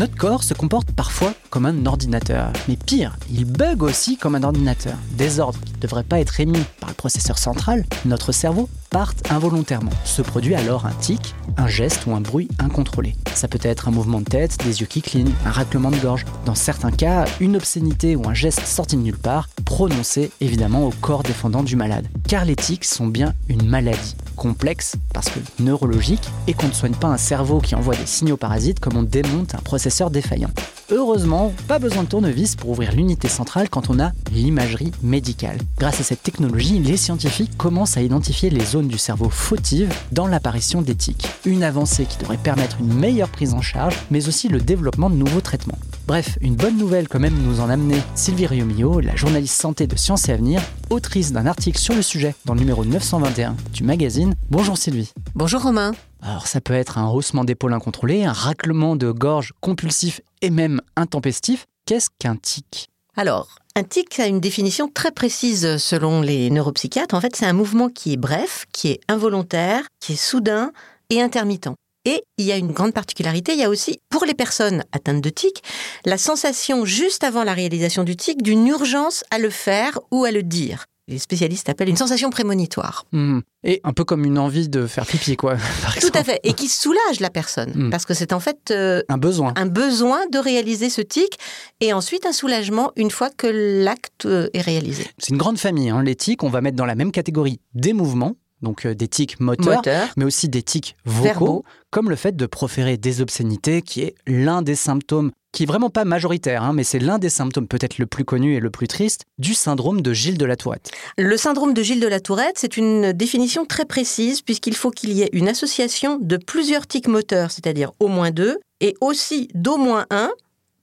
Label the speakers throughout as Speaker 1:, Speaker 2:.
Speaker 1: Notre corps se comporte parfois comme un ordinateur. Mais pire, il bug aussi comme un ordinateur. Des ordres qui ne devraient pas être émis par le processeur central, notre cerveau partent involontairement. Se produit alors un tic, un geste ou un bruit incontrôlé. Ça peut être un mouvement de tête, des yeux qui clignent, un raclement de gorge. Dans certains cas, une obscénité ou un geste sorti de nulle part, prononcé évidemment au corps défendant du malade. Car les tics sont bien une maladie complexe parce que neurologique et qu'on ne soigne pas un cerveau qui envoie des signaux parasites comme on démonte un processeur défaillant. Heureusement, pas besoin de tournevis pour ouvrir l'unité centrale quand on a l'imagerie médicale. Grâce à cette technologie, les scientifiques commencent à identifier les zones du cerveau fautives dans l'apparition des tics. Une avancée qui devrait permettre une meilleure prise en charge, mais aussi le développement de nouveaux traitements. Bref, une bonne nouvelle quand même nous en amener Sylvie Riomio, la journaliste santé de Sciences et Avenir, autrice d'un article sur le sujet dans le numéro 921 du magazine. Bonjour Sylvie.
Speaker 2: Bonjour Romain.
Speaker 1: Alors ça peut être un haussement d'épaule incontrôlé, un raclement de gorge compulsif et même intempestif. Qu'est-ce qu'un tic?
Speaker 2: Alors, un tic a une définition très précise selon les neuropsychiatres. En fait, c'est un mouvement qui est bref, qui est involontaire, qui est soudain et intermittent. Et il y a une grande particularité, il y a aussi, pour les personnes atteintes de tic, la sensation juste avant la réalisation du tic d'une urgence à le faire ou à le dire. Les spécialistes appellent une sensation prémonitoire.
Speaker 1: Mmh. Et un peu comme une envie de faire pipi, quoi. Par
Speaker 2: Tout à fait. Et qui soulage la personne.
Speaker 1: Mm.
Speaker 2: Parce que c'est en fait euh,
Speaker 1: Un besoin.
Speaker 2: un besoin de réaliser ce tic et ensuite un soulagement une fois que l'acte euh, est réalisé.
Speaker 1: C'est une grande famille. Hein. Les tics, on va mettre dans la même catégorie des mouvements, donc euh, des tics moteurs,
Speaker 2: Moteur.
Speaker 1: mais aussi des tics vocaux,
Speaker 2: Verbaux.
Speaker 1: comme le fait de proférer des obscénités, qui est l'un des symptômes, qui est vraiment pas majoritaire, hein, mais c'est l'un des symptômes peut-être le plus connu et le plus triste du syndrome de Gilles de la Tourette.
Speaker 2: Le syndrome de Gilles de la Tourette, c'est une définition très précise puisqu'il faut qu'il y ait une association de plusieurs tics moteurs, c'est-à-dire au moins deux, et aussi d'au moins un,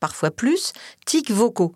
Speaker 2: parfois plus, tics vocaux.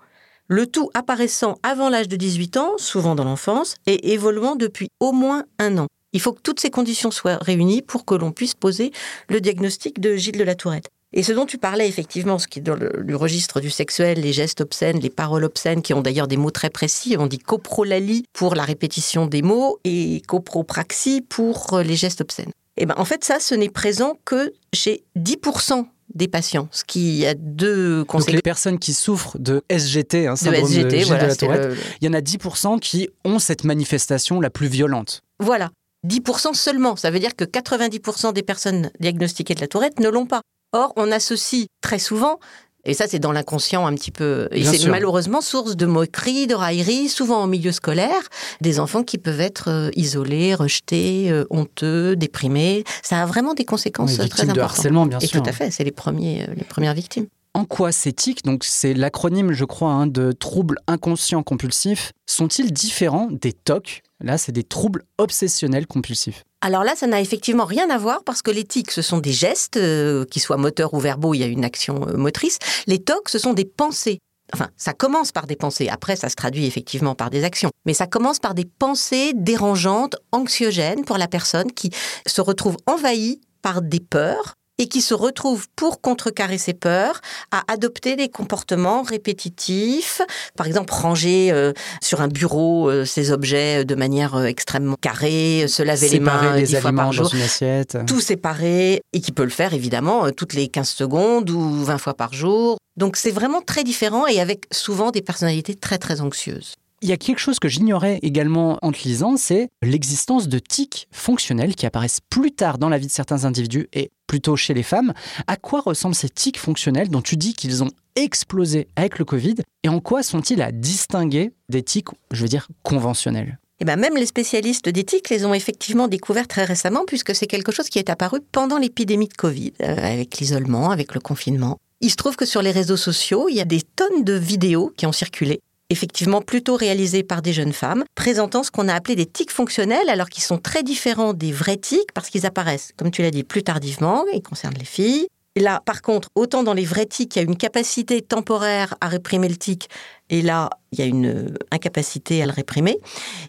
Speaker 2: Le tout apparaissant avant l'âge de 18 ans, souvent dans l'enfance, et évoluant depuis au moins un an. Il faut que toutes ces conditions soient réunies pour que l'on puisse poser le diagnostic de Gilles de la Tourette. Et ce dont tu parlais effectivement, ce qui est dans le, registre du sexuel, les gestes obscènes, les paroles obscènes, qui ont d'ailleurs des mots très précis. On dit coprolalie pour la répétition des mots et copropraxie pour euh, les gestes obscènes. Et ben en fait, ça, ce n'est présent que chez 10% des patients, ce qui a deux
Speaker 1: Donc
Speaker 2: conséquences.
Speaker 1: les personnes qui souffrent de SGT, hein, syndrome de,
Speaker 2: SGT, voilà,
Speaker 1: de la Tourette,
Speaker 2: le-
Speaker 1: il y en a 10% qui ont cette manifestation la plus violente.
Speaker 2: Voilà. 10% seulement. Ça veut dire que 90% des personnes diagnostiquées de la tourette ne l'ont pas. Or, on associe très souvent, et ça c'est dans l'inconscient un petit peu, et c'est malheureusement source de moqueries, de railleries, souvent en milieu scolaire, des enfants qui peuvent être euh, isolés, rejetés, euh, honteux, déprimés. Ça a vraiment des conséquences
Speaker 1: Oui,
Speaker 2: euh, très
Speaker 1: de
Speaker 2: importantes.
Speaker 1: harcèlement, bien
Speaker 2: et
Speaker 1: sûr.
Speaker 2: tout à fait, c'est les, premiers, les premières victimes.
Speaker 1: En quoi ces tics, donc c'est l'acronyme, je crois, hein, de troubles inconscients compulsifs, sont-ils différents des TOC Là, c'est des troubles obsessionnels compulsifs.
Speaker 2: Alors là, ça n'a effectivement rien à voir parce que les tics, ce sont des gestes, euh, qui soient moteurs ou verbaux, il y a une action euh, motrice. Les tocs, ce sont des pensées. Enfin, ça commence par des pensées. Après, ça se traduit effectivement par des actions. Mais ça commence par des pensées dérangeantes, anxiogènes pour la personne qui se retrouve envahie par des peurs et qui se retrouve pour contrecarrer ses peurs à adopter des comportements répétitifs, par exemple ranger euh, sur un bureau euh, ses objets de manière euh, extrêmement carrée, euh, se laver les
Speaker 1: Séparer
Speaker 2: mains
Speaker 1: les
Speaker 2: dix fois par
Speaker 1: dans
Speaker 2: jour,
Speaker 1: une assiette.
Speaker 2: tout séparé, et qui peut le faire évidemment euh, toutes les 15 secondes ou 20 fois par jour. Donc c'est vraiment très différent et avec souvent des personnalités très très anxieuses.
Speaker 1: Il y a quelque chose que j'ignorais également en te lisant, c'est l'existence de tics fonctionnels qui apparaissent plus tard dans la vie de certains individus et plutôt chez les femmes. À quoi ressemblent ces tics fonctionnels dont tu dis qu'ils ont explosé avec le Covid et en quoi sont-ils à distinguer des tics, je veux dire, conventionnels?
Speaker 2: Et ben même les spécialistes d'éthique les ont effectivement découverts très récemment, puisque c'est quelque chose qui est apparu pendant l'épidémie de Covid, euh, avec l'isolement, avec le confinement. Il se trouve que sur les réseaux sociaux, il y a des tonnes de vidéos qui ont circulé effectivement plutôt réalisées par des jeunes femmes, présentant ce qu'on a appelé des tics fonctionnels, alors qu'ils sont très différents des vrais tics, parce qu'ils apparaissent, comme tu l'as dit, plus tardivement, ils concernent les filles. Là, par contre, autant dans les vrais tics, il y a une capacité temporaire à réprimer le tic, et là, il y a une incapacité à le réprimer.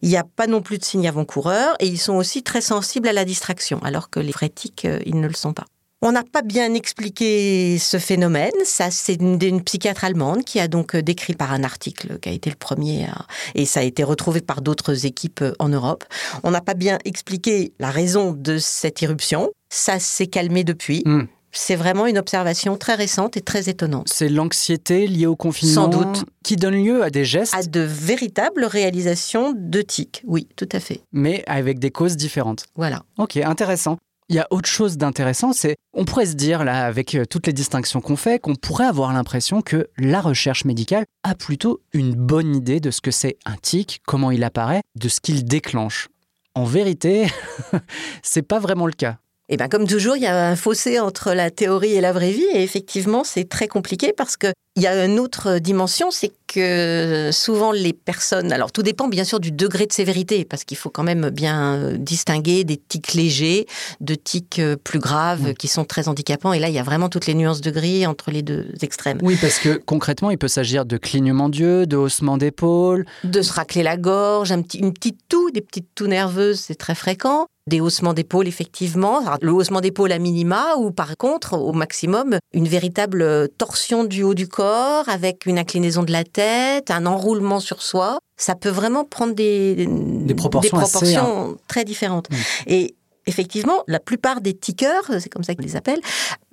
Speaker 2: Il n'y a pas non plus de signes avant-coureurs, et ils sont aussi très sensibles à la distraction, alors que les vrais tics, euh, ils ne le sont pas. On n'a pas bien expliqué ce phénomène. Ça, c'est une, psychiatre allemande qui a donc euh, décrit par un article qui a été le premier, et ça a été retrouvé par d'autres équipes euh, en Europe. On n'a pas bien expliqué la raison de cette irruption. Ça s'est calmé depuis. Hmm. C'est vraiment une observation très récente et très étonnante.
Speaker 1: C'est l'anxiété liée au confinement
Speaker 2: Sans doute.
Speaker 1: qui donne lieu à des gestes
Speaker 2: À de véritables réalisations de tics, oui, tout à fait.
Speaker 1: Mais avec des causes différentes.
Speaker 2: Voilà.
Speaker 1: Ok, intéressant. Il y a autre chose d'intéressant, c'est on pourrait se dire là, avec euh, toutes les distinctions qu'on fait, qu'on pourrait avoir l'impression que la recherche médicale a plutôt une bonne idée de ce que c'est un tic, comment il apparaît, de ce qu'il déclenche. En vérité, c'est pas vraiment le cas.
Speaker 2: Et bien, comme toujours, il y a un fossé entre la théorie et la vraie vie. Et effectivement, c'est très compliqué parce qu'il y a une autre dimension, c'est que souvent les personnes, alors tout dépend bien sûr du degré de sévérité, parce qu'il faut quand même bien distinguer des tics légers de tics euh, plus graves qui sont très handicapants. Et là, il y a vraiment toutes les nuances de gris entre les deux extrêmes.
Speaker 1: Oui, parce que concrètement, il peut s'agir de clignement d'yeux, de haussement d'épaule.
Speaker 2: De se racler la gorge, un petit, une petite toux, des petites toux nerveuses, c'est très fréquent des haussements d'épaule, effectivement. Le haussement d'épaule à minima, ou par contre, au maximum, une véritable torsion du haut du corps avec une inclinaison de la tête, un enroulement sur soi. Ça peut vraiment prendre des,
Speaker 1: des proportions,
Speaker 2: très différentes. Et effectivement, la plupart des tickers, c'est comme ça qu'ils les appellent,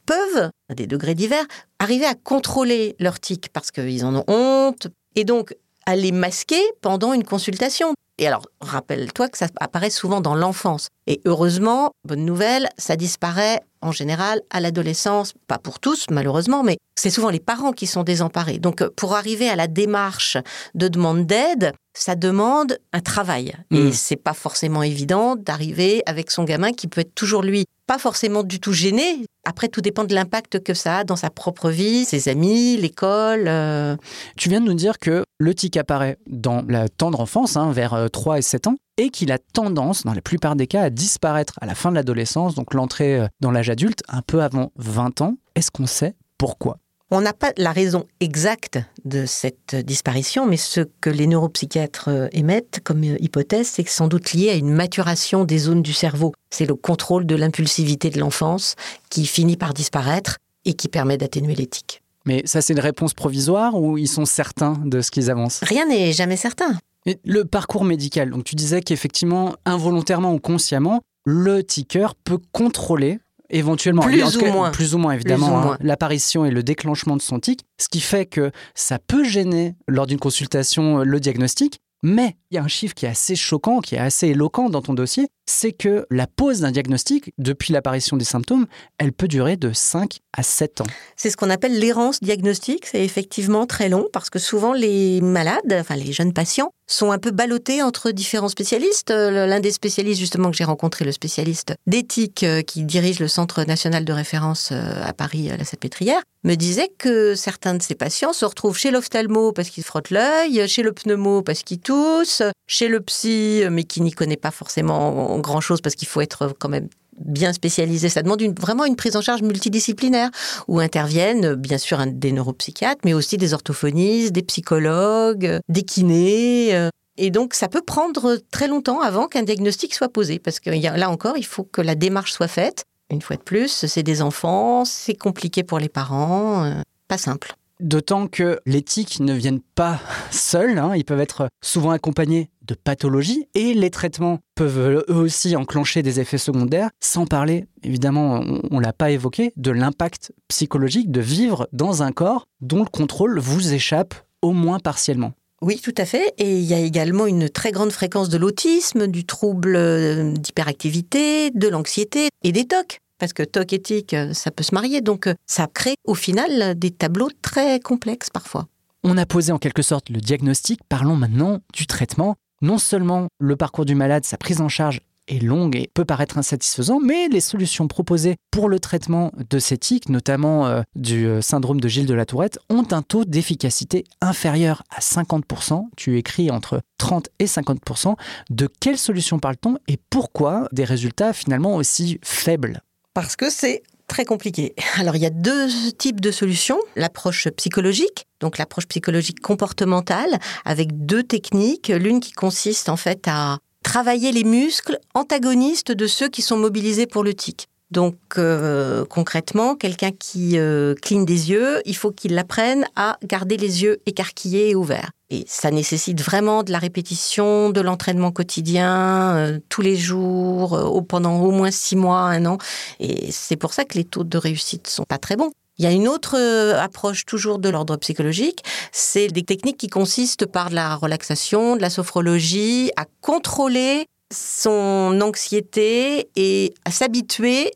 Speaker 2: peuvent, à des degrés divers, arriver à contrôler leur tic parce qu'ils en ont honte. Et donc, à les masquer pendant une consultation. Et alors, rappelle-toi que ça apparaît souvent dans l'enfance. Et heureusement, bonne nouvelle, ça disparaît en général à l'adolescence, pas pour tous malheureusement, mais c'est souvent les parents qui sont désemparés. Donc pour arriver à la démarche de demande d'aide, ça demande un travail. Et hmm. c'est pas forcément évident d'arriver avec son gamin qui peut être toujours lui pas forcément du tout gêné. Après, tout dépend de l'impact que ça a dans sa propre vie, ses amis, l'école. Euh.
Speaker 1: Tu viens de nous dire que le tic apparaît dans la tendre enfance, hein, vers 3 euh, et 7 ans, et qu'il a tendance, dans la plupart des cas, à disparaître à la fin de l'adolescence, donc l'entrée euh, dans l'âge adulte, un peu avant 20 ans. Est-ce qu'on sait pourquoi?
Speaker 2: On n'a pas la raison exacte de cette disparition, mais ce que les neuropsychiatres euh, émettent comme euh, hypothèse, c'est que sans doute lié à une maturation des zones du cerveau. C'est le contrôle de l'impulsivité de l'enfance qui finit par disparaître et qui permet d'atténuer l'éthique.
Speaker 1: Mais ça, c'est une réponse provisoire ou ils sont certains de ce qu'ils avancent?
Speaker 2: Rien n'est jamais certain.
Speaker 1: le parcours médical, donc tu disais qu'effectivement, involontairement ou consciemment, le ticker peut contrôler éventuellement,
Speaker 2: plus ou moins,
Speaker 1: plus ou moins évidemment, hein, l'apparition et le déclenchement de son tic, ce qui fait que ça peut gêner lors d'une consultation le diagnostic, mais il y a un chiffre qui est assez choquant, qui est assez éloquent dans ton dossier, c'est que la pause d'un diagnostic, depuis l'apparition des symptômes, elle peut durer de 5 à 7 ans.
Speaker 2: C'est ce qu'on appelle l'errance diagnostique. C'est effectivement très long parce que souvent les malades, enfin les jeunes patients, sont un peu ballottés entre différents spécialistes. Euh, l'un des spécialistes justement que j'ai rencontré, le spécialiste d'éthique euh, qui dirige le Centre national de référence euh, à Paris, à la Salpêtrière, me disait que certains de ces patients se retrouvent chez l'ophtalmo parce qu'ils frottent l'œil, chez le pneumo parce qu'ils toussent, chez le psy mais qui n'y connaît pas forcément grand-chose parce qu'il faut être quand même bien spécialisé. Ça demande vraiment une prise en charge multidisciplinaire où interviennent bien sûr des neuropsychiatres, mais aussi des orthophonistes, des psychologues, des kinés. Euh. Et donc, ça peut prendre très longtemps avant qu'un diagnostic soit posé, parce que là encore, il faut que la démarche soit faite. Une fois de plus, c'est des enfants, c'est compliqué pour les parents, euh, pas simple.
Speaker 1: D'autant que les ne viennent pas seuls, hein. ils peuvent être souvent accompagnés de pathologies et les traitements peuvent eux aussi enclencher des effets secondaires, sans parler, évidemment, on ne l'a pas évoqué, de l'impact psychologique de vivre dans un corps dont le contrôle vous échappe au moins partiellement.
Speaker 2: Oui, tout à fait. Et il y a également une très grande fréquence de l'autisme, du trouble euh, d'hyperactivité, de l'anxiété et des TOC parce que TOC éthique, euh, ça peut se marier. Donc, euh, ça crée au final des tableaux très complexes parfois.
Speaker 1: On a posé en quelque sorte le diagnostic, parlons maintenant du traitement. Non seulement le parcours du malade, sa prise en charge est longue et peut paraître insatisfaisant, mais les solutions proposées pour le traitement de ces tics, notamment euh, du euh, syndrome de Gilles de la Tourette, ont un taux d'efficacité inférieur à 50%. Tu écris entre 30 et 50%. De quelles solutions parle-t-on et pourquoi des résultats finalement aussi faibles?
Speaker 2: Parce que c'est très compliqué. Alors il y a deux types de solutions. L'approche psychologique, donc l'approche psychologique comportementale, avec deux techniques. L'une qui consiste en fait à travailler les muscles antagonistes de ceux qui sont mobilisés pour le tic. Donc euh, concrètement, quelqu'un qui euh, cligne des yeux, il faut qu'il apprenne à garder les yeux écarquillés et ouverts. Et ça nécessite vraiment de la répétition, de l'entraînement quotidien, euh, tous les jours, pendant au moins six mois, un an. Et c'est pour ça que les taux de réussite sont pas très bons. Il y a une autre euh, approche toujours de l'ordre psychologique, c'est des techniques qui consistent par de la relaxation, de la sophrologie, à contrôler son anxiété et à s'habituer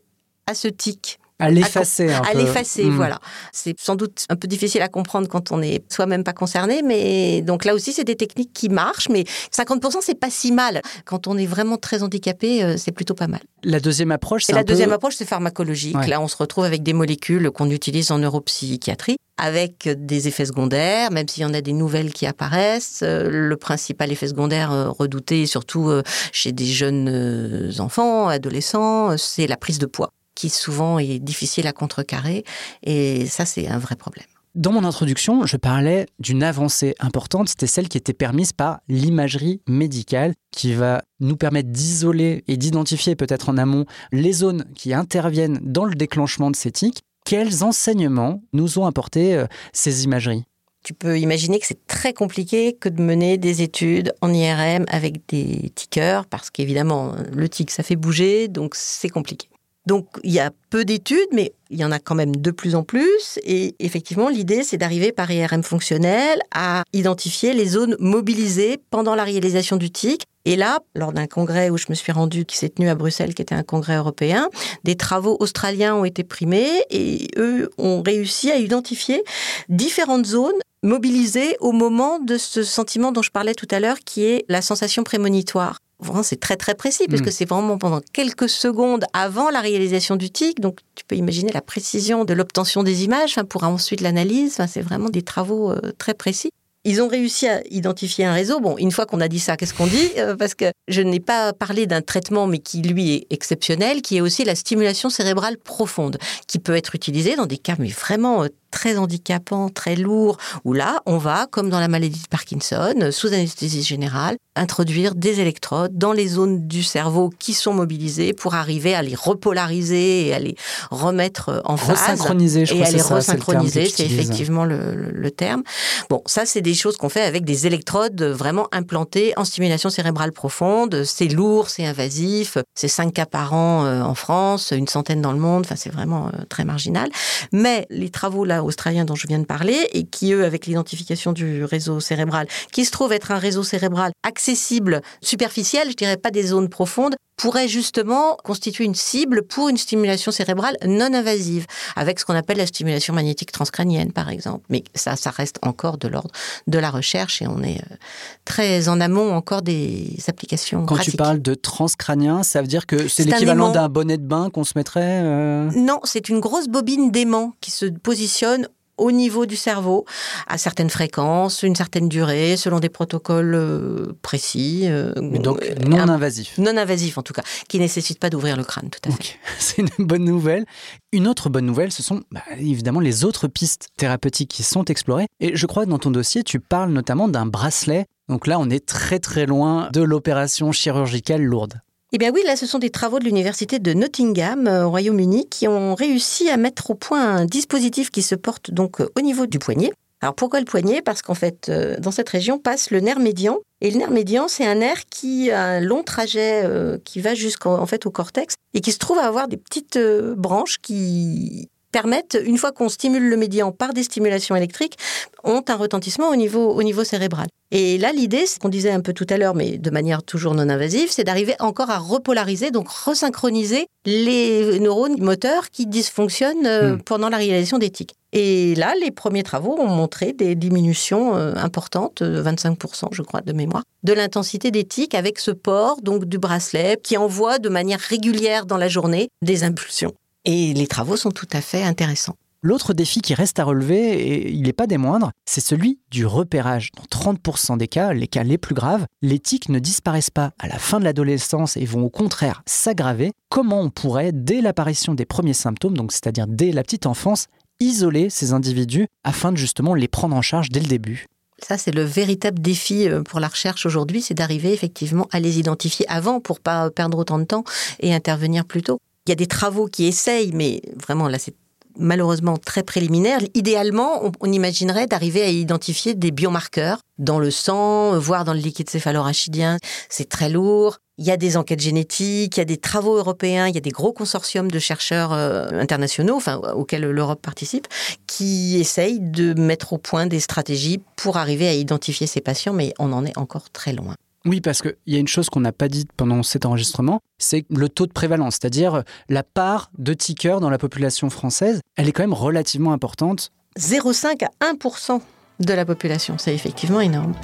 Speaker 2: à ce tic.
Speaker 1: À l'effacer
Speaker 2: À l'effacer, hmm. voilà. C'est sans doute un peu difficile à comprendre quand on n'est soi-même pas concerné, mais donc là aussi, c'est des techniques qui marchent, mais 50%, c'est pas si mal. Quand on est vraiment très handicapé, euh, c'est plutôt pas mal.
Speaker 1: La deuxième approche, c'est
Speaker 2: La deuxième approche, c'est pharmacologique. Là, on se retrouve avec des molécules qu'on utilise en neuropsychiatrie avec des effets secondaires, même s'il y en a des nouvelles qui apparaissent. Euh, le principal effet secondaire euh, redouté, surtout chez des jeunes enfants, adolescents, c'est la prise de poids qui souvent est difficile à contrecarrer. Et ça, c'est un vrai problème.
Speaker 1: Dans mon introduction, je parlais d'une avancée importante, c'était celle qui était permise par l'imagerie médicale, qui va nous permettre d'isoler et d'identifier peut-être en amont les zones qui interviennent dans le déclenchement de ces tics. Quels enseignements nous ont apporté euh, ces imageries?
Speaker 2: Tu peux imaginer que c'est très compliqué que de mener des études en IRM avec des tickers, parce qu'évidemment, le tic, ça fait bouger, donc c'est compliqué. Donc il y a peu d'études, mais il y en a quand même de plus en plus. Et effectivement, l'idée, c'est d'arriver par IRM fonctionnel à identifier les zones mobilisées pendant la réalisation du TIC. Et là, lors d'un congrès où je me suis rendue, qui s'est tenu à Bruxelles, qui était un congrès européen, des travaux australiens ont été primés et eux ont réussi à identifier différentes zones mobilisées au moment de ce sentiment dont je parlais tout à l'heure, qui est la sensation prémonitoire c'est très très précis, puisque mm. c'est vraiment pendant quelques secondes avant la réalisation du tic. Donc tu peux imaginer la précision de l'obtention des images pour ensuite l'analyse. c'est vraiment des travaux euh, très précis. Ils ont réussi à identifier un réseau. Bon, une fois qu'on a dit ça, qu'est-ce qu'on dit? Euh, Parce que je n'ai pas parlé d'un traitement, mais qui lui est exceptionnel, qui est aussi la stimulation cérébrale profonde, qui peut être utilisée dans des cas mais vraiment euh, très handicapant, très lourd, où là, on va, comme dans la maladie de Parkinson, sous anesthésie générale, introduire des électrodes dans les zones du cerveau qui sont mobilisées pour arriver à les repolariser et à les remettre en phase.
Speaker 1: Resynchroniser, je
Speaker 2: Et
Speaker 1: à
Speaker 2: les resynchroniser, c'est effectivement le, terme. Bon, ça, c'est des choses qu'on fait avec des électrodes vraiment implantées en stimulation cérébrale profonde. C'est lourd, c'est invasif, c'est 5 cas par an euh, en France, une centaine dans le monde, enfin, c'est vraiment euh, très marginal. Mais les travaux là australiens dont je viens de parler et qui, eux, avec l'identification du réseau cérébral, qui se trouve être un réseau cérébral accessible, superficiel, je dirais pas des zones profondes, pourrait justement constituer une cible pour une stimulation cérébrale non invasive, avec ce qu'on appelle la stimulation magnétique transcrânienne, par exemple. Mais ça, ça reste encore de l'ordre de la recherche et on est euh, très en amont encore des applications.
Speaker 1: Quand tu parles de transcrânien, ça veut dire que c'est l'équivalent d'un bonnet de bain qu'on se mettrait euh
Speaker 2: Non, c'est une grosse bobine d'aimant qui se positionne au niveau du cerveau, à certaines fréquences, une certaine durée, selon des protocoles euh, précis.
Speaker 1: Euh, donc non invasif.
Speaker 2: Non invasif en tout cas, qui ne nécessite pas d'ouvrir le crâne, tout à fait.
Speaker 1: C'est une bonne nouvelle. Une autre bonne nouvelle, ce sont bah, évidemment les autres pistes thérapeutiques qui sont explorées. Et je crois que dans ton dossier, tu parles notamment d'un bracelet. Donc là, on est très très loin de l'opération chirurgicale lourde.
Speaker 2: Eh bien oui, là, ce sont des travaux de l'université de Nottingham euh, au Royaume-Uni qui ont réussi à mettre au point un dispositif qui se porte donc euh, au niveau du poignet. Alors pourquoi le poignet? Parce qu'en fait, euh, dans cette région passe le nerf médian. Et le nerf médian, c'est un nerf qui a un long trajet qui va jusqu'en fait au cortex et qui se trouve à avoir des petites branches qui permettent, une fois qu'on stimule le médian par des stimulations électriques, ont un retentissement au niveau, au niveau cérébral. Et là, l'idée, ce qu'on disait un peu tout à l'heure, mais de manière toujours non invasive, c'est d'arriver encore à repolariser, donc resynchroniser les neurones moteurs qui dysfonctionnent euh, hmm. pendant la réalisation des tics. Et là, les premiers travaux ont montré des diminutions euh, importantes, 25% je crois de mémoire, de l'intensité des tics avec ce port donc du bracelet qui envoie de manière régulière dans la journée des impulsions. Et les travaux sont tout à fait intéressants.
Speaker 1: L'autre défi qui reste à relever, et il n'est pas des moindres, c'est celui du repérage. Dans 30% des cas, les cas les plus graves, les tics ne disparaissent pas à la fin de l'adolescence et vont au contraire s'aggraver. Comment on pourrait, dès l'apparition des premiers symptômes, donc c'est-à-dire dès la petite enfance, isoler ces individus afin de justement les prendre en charge dès le début?
Speaker 2: Ça, c'est le véritable défi euh, pour la recherche aujourd'hui, c'est d'arriver effectivement à les identifier avant pour pas perdre autant de temps et intervenir plus tôt. Il y a des travaux qui essayent, mais vraiment là, c'est malheureusement très préliminaire. Idéalement, on, imaginerait d'arriver à identifier des biomarqueurs dans le sang, voire dans le liquide céphalorachidien. C'est très lourd. Il y a des enquêtes génétiques, il y a des travaux européens, il y a des gros consortiums de chercheurs euh, internationaux, enfin auxquels l'Europe participe, qui essayent de mettre au point des stratégies pour arriver à identifier ces patients, mais on en est encore très loin.
Speaker 1: Oui, parce qu'il y a une chose qu'on n'a pas dite pendant cet enregistrement, c'est le taux de prévalence, c'est-à-dire la part de tickers dans la population française, elle est quand même relativement importante.
Speaker 2: 0,5 à 1% de la population, c'est effectivement énorme.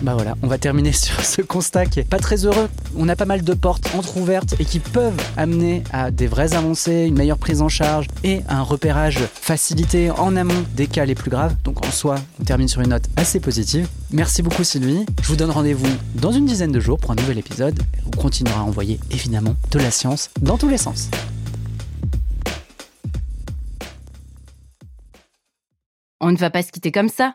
Speaker 1: Bah voilà, on va terminer sur ce constat qui est pas très heureux. On a pas mal de portes entrouvertes et qui peuvent amener à des vraies avancées, une meilleure prise en charge et un repérage facilité en amont des cas les plus graves. Donc en soi, on termine sur une note assez positive. Merci beaucoup Sylvie. Je vous donne rendez-vous dans une dizaine de jours pour un nouvel épisode. On continuera à envoyer évidemment de la science dans tous les sens.
Speaker 3: On ne va pas se quitter comme ça.